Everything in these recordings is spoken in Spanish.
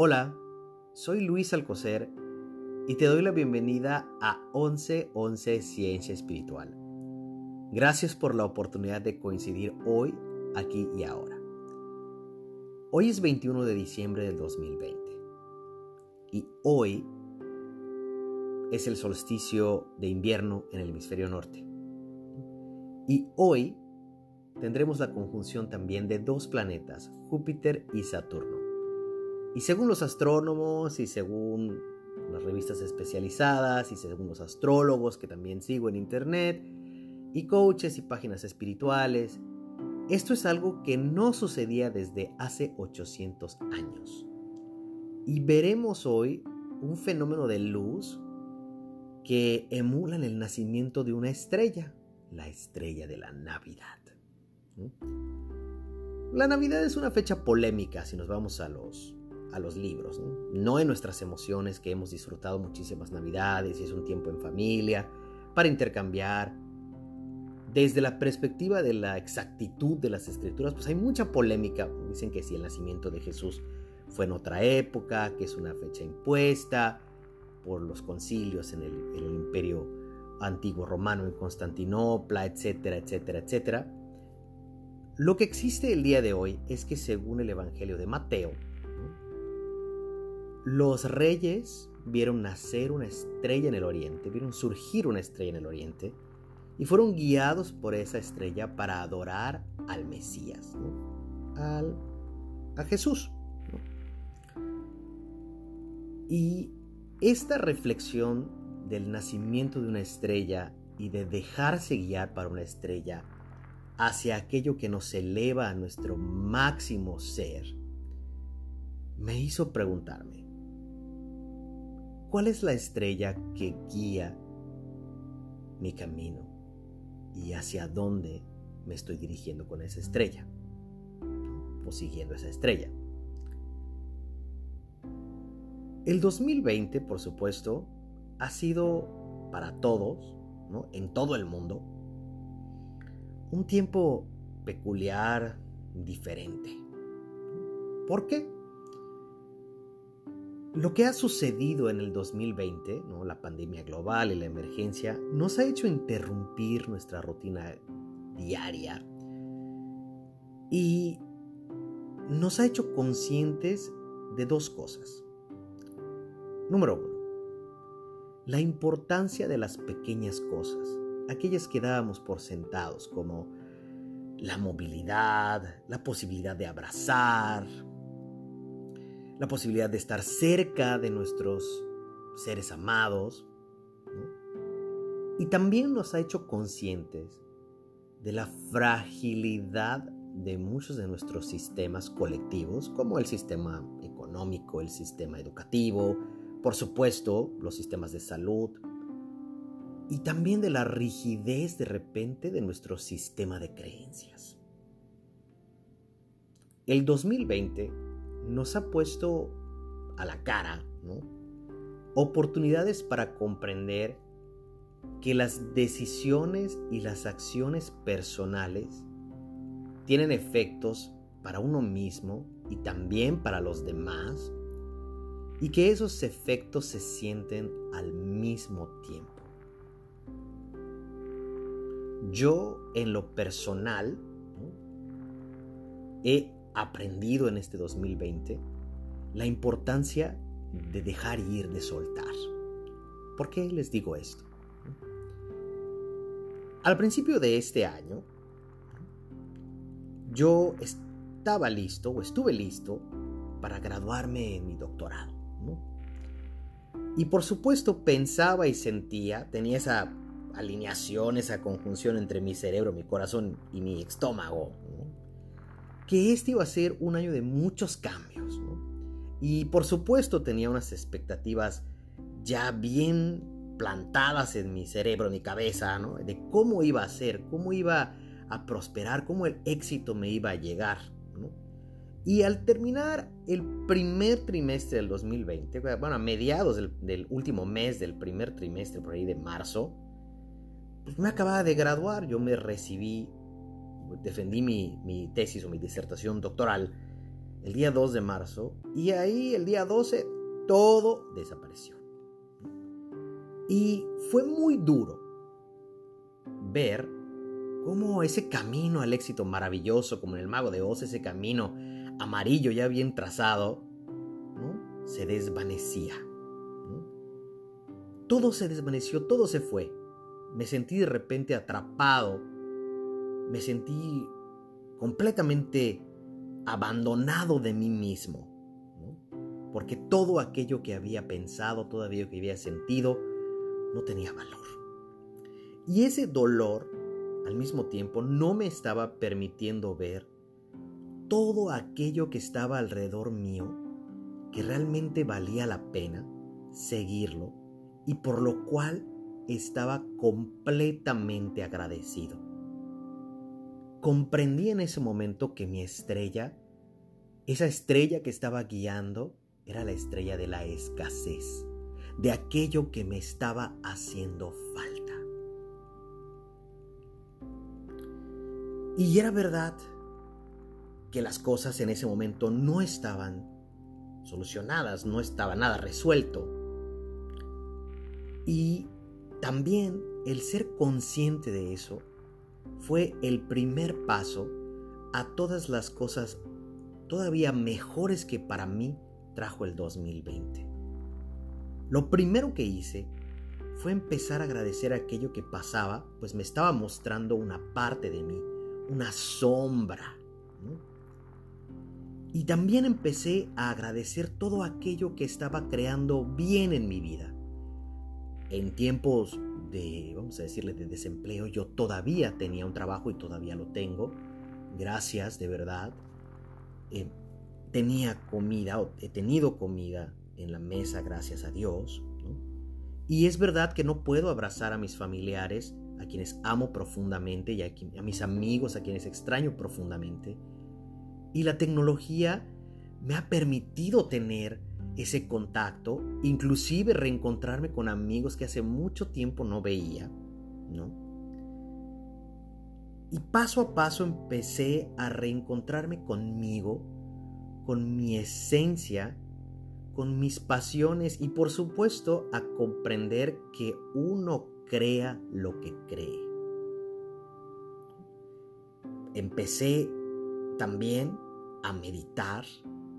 Hola, soy Luis Alcocer y te doy la bienvenida a 1111 Ciencia Espiritual. Gracias por la oportunidad de coincidir hoy, aquí y ahora. Hoy es 21 de diciembre del 2020 y hoy es el solsticio de invierno en el hemisferio norte. Y hoy tendremos la conjunción también de dos planetas, Júpiter y Saturno. Y según los astrónomos y según las revistas especializadas y según los astrólogos que también sigo en internet y coaches y páginas espirituales, esto es algo que no sucedía desde hace 800 años. Y veremos hoy un fenómeno de luz que emula el nacimiento de una estrella, la estrella de la Navidad. La Navidad es una fecha polémica si nos vamos a los a los libros, ¿no? en nuestras emociones que hemos disfrutado muchísimas navidades y es un tiempo en familia, para intercambiar. Desde la perspectiva de la exactitud de las escrituras, pues hay mucha polémica. Dicen que si el nacimiento de Jesús fue en otra época, que es una fecha impuesta por los concilios en el, en el imperio antiguo romano en Constantinopla, etcétera, etcétera, etcétera. Lo que existe el día de hoy es que según el Evangelio de Mateo, los reyes vieron nacer una estrella en el oriente, vieron surgir una estrella en el oriente y fueron guiados por esa estrella para adorar al Mesías, al, a Jesús. Y esta reflexión del nacimiento de una estrella y de dejarse guiar para una estrella hacia aquello que nos eleva a nuestro máximo ser, me hizo preguntarme, ¿Cuál es la estrella que guía mi camino y hacia dónde me estoy dirigiendo con esa estrella? O siguiendo esa estrella. El 2020, por supuesto, ha sido para todos, en todo el mundo, un tiempo peculiar, diferente. ¿Por qué? Lo que ha sucedido en el 2020, ¿no? la pandemia global y la emergencia, nos ha hecho interrumpir nuestra rutina diaria y nos ha hecho conscientes de dos cosas. Número uno, la importancia de las pequeñas cosas, aquellas que dábamos por sentados, como la movilidad, la posibilidad de abrazar, la posibilidad de estar cerca de nuestros seres amados. Y también nos ha hecho conscientes de la fragilidad de muchos de nuestros sistemas colectivos, como el sistema económico, el sistema educativo, por supuesto, los sistemas de salud, y también de la rigidez de repente de nuestro sistema de creencias. El 2020 nos ha puesto a la cara oportunidades para comprender que las decisiones y las acciones personales tienen efectos para uno mismo y también para los demás y que esos efectos se sienten al mismo tiempo. Yo en lo personal he aprendido en este 2020 la importancia de dejar ir, de soltar. ¿Por qué les digo esto? Al principio de este año, yo estaba listo o estuve listo para graduarme en mi doctorado. Y por supuesto pensaba y sentía, tenía esa alineación, esa conjunción entre mi cerebro, mi corazón y mi estómago, que este iba a ser un año de muchos cambios. Y por supuesto tenía unas expectativas ya bien plantadas en mi cerebro, en mi cabeza, de cómo iba a ser, cómo iba a prosperar, cómo el éxito me iba a llegar. Y al terminar el primer trimestre del 2020, bueno, a mediados del, del, último mes del primer trimestre, por ahí de marzo, pues me acababa de graduar, yo me recibí defendí mi, tesis o mi disertación doctoral el día 2 de marzo, y ahí el día 12 todo desapareció. Y fue muy duro ver cómo ese camino al éxito maravilloso, como en el mago de Oz, ese camino amarillo ya bien trazado, se desvanecía. Todo se desvaneció, todo se fue. Me sentí de repente atrapado, me sentí completamente abandonado de mí mismo, porque todo aquello que había pensado, todo aquello que había sentido, no tenía valor. Y ese dolor, al mismo tiempo, no me estaba permitiendo ver todo aquello que estaba alrededor mío, que realmente valía la pena seguirlo y por lo cual estaba completamente agradecido. Comprendí en ese momento que mi estrella, esa estrella que estaba guiando, era la estrella de la escasez, de aquello que me estaba haciendo falta. Y era verdad que las cosas en ese momento no estaban solucionadas, no estaba nada resuelto. Y también el ser consciente de eso fue el primer paso a todas las cosas todavía mejores que para mí trajo el 2020. Lo primero que hice fue empezar a agradecer aquello que pasaba, pues me estaba mostrando una parte de mí, una sombra. Y también empecé a agradecer todo aquello que estaba creando bien en mi vida. En tiempos de, vamos a decirle, de desempleo, yo todavía tenía un trabajo y todavía lo tengo. Gracias, de verdad. Eh, tenía comida, o he tenido comida en la mesa, gracias a Dios. Y es verdad que no puedo abrazar a mis familiares, a quienes amo profundamente, y a, a mis amigos, a quienes extraño profundamente. Y la tecnología me ha permitido tener ese contacto, inclusive reencontrarme con amigos que hace mucho tiempo no veía, ¿no? Y paso a paso empecé a reencontrarme conmigo, con mi esencia, con mis pasiones y por supuesto a comprender que uno crea lo que cree. Empecé también a meditar,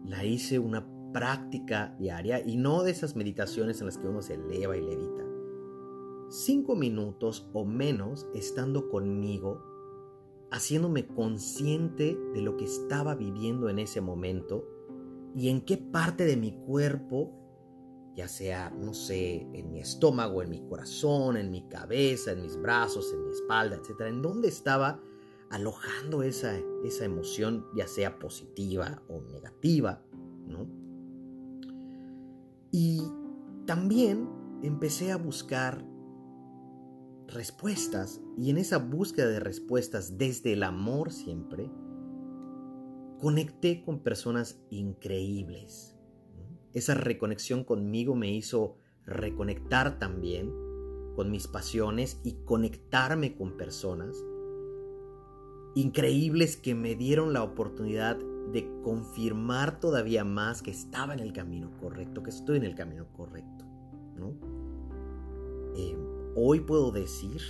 la hice una práctica diaria y no de esas meditaciones en las que uno se eleva y levita. Cinco minutos o menos estando conmigo, haciéndome consciente de lo que estaba viviendo en ese momento y en qué parte de mi cuerpo, ya sea, no sé, en mi estómago, en mi corazón, en mi cabeza, en mis brazos, en mi espalda, etcétera, en dónde estaba alojando esa, esa emoción, ya sea positiva o negativa, ¿no? Y también empecé a buscar respuestas y en esa búsqueda de respuestas desde el amor siempre, conecté con personas increíbles. Esa reconexión conmigo me hizo reconectar también con mis pasiones y conectarme con personas increíbles que me dieron la oportunidad de confirmar todavía más que estaba en el camino correcto, que estoy en el camino correcto. ¿no? Eh, hoy puedo decir,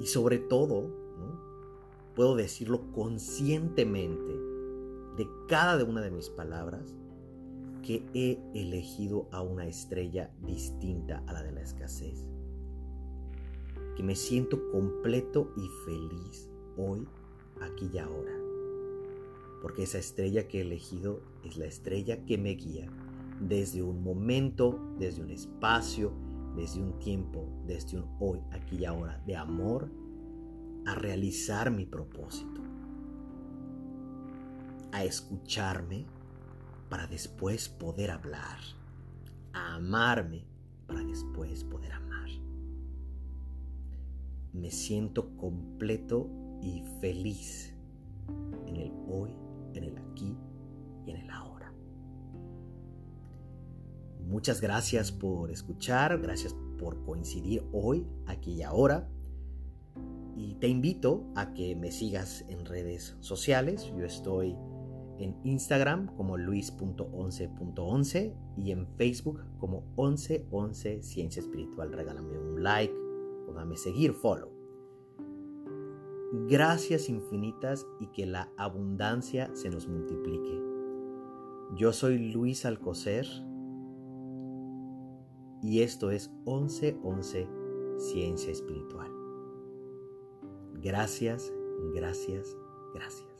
y sobre todo, puedo decirlo conscientemente de cada una de mis palabras, que he elegido a una estrella distinta a la de la escasez. Que me siento completo y feliz hoy, aquí y ahora porque esa estrella que he elegido es la estrella que me guía desde un momento, desde un espacio, desde un tiempo, desde un hoy, aquí y ahora, de amor, a realizar mi propósito, a escucharme para después poder hablar, a amarme para después poder amar. Me siento completo y feliz en el hoy en el aquí y en el ahora. Muchas gracias por escuchar, gracias por coincidir hoy, aquí y ahora. Y te invito a que me sigas en redes sociales. Yo estoy en Instagram como luis.11.11 y en Facebook como 1111 Ciencia Espiritual. Regálame un like o dame seguir, follow. Gracias infinitas y que la abundancia se nos multiplique. Yo soy Luis Alcocer y esto es 1111 Ciencia Espiritual. Gracias, gracias, gracias.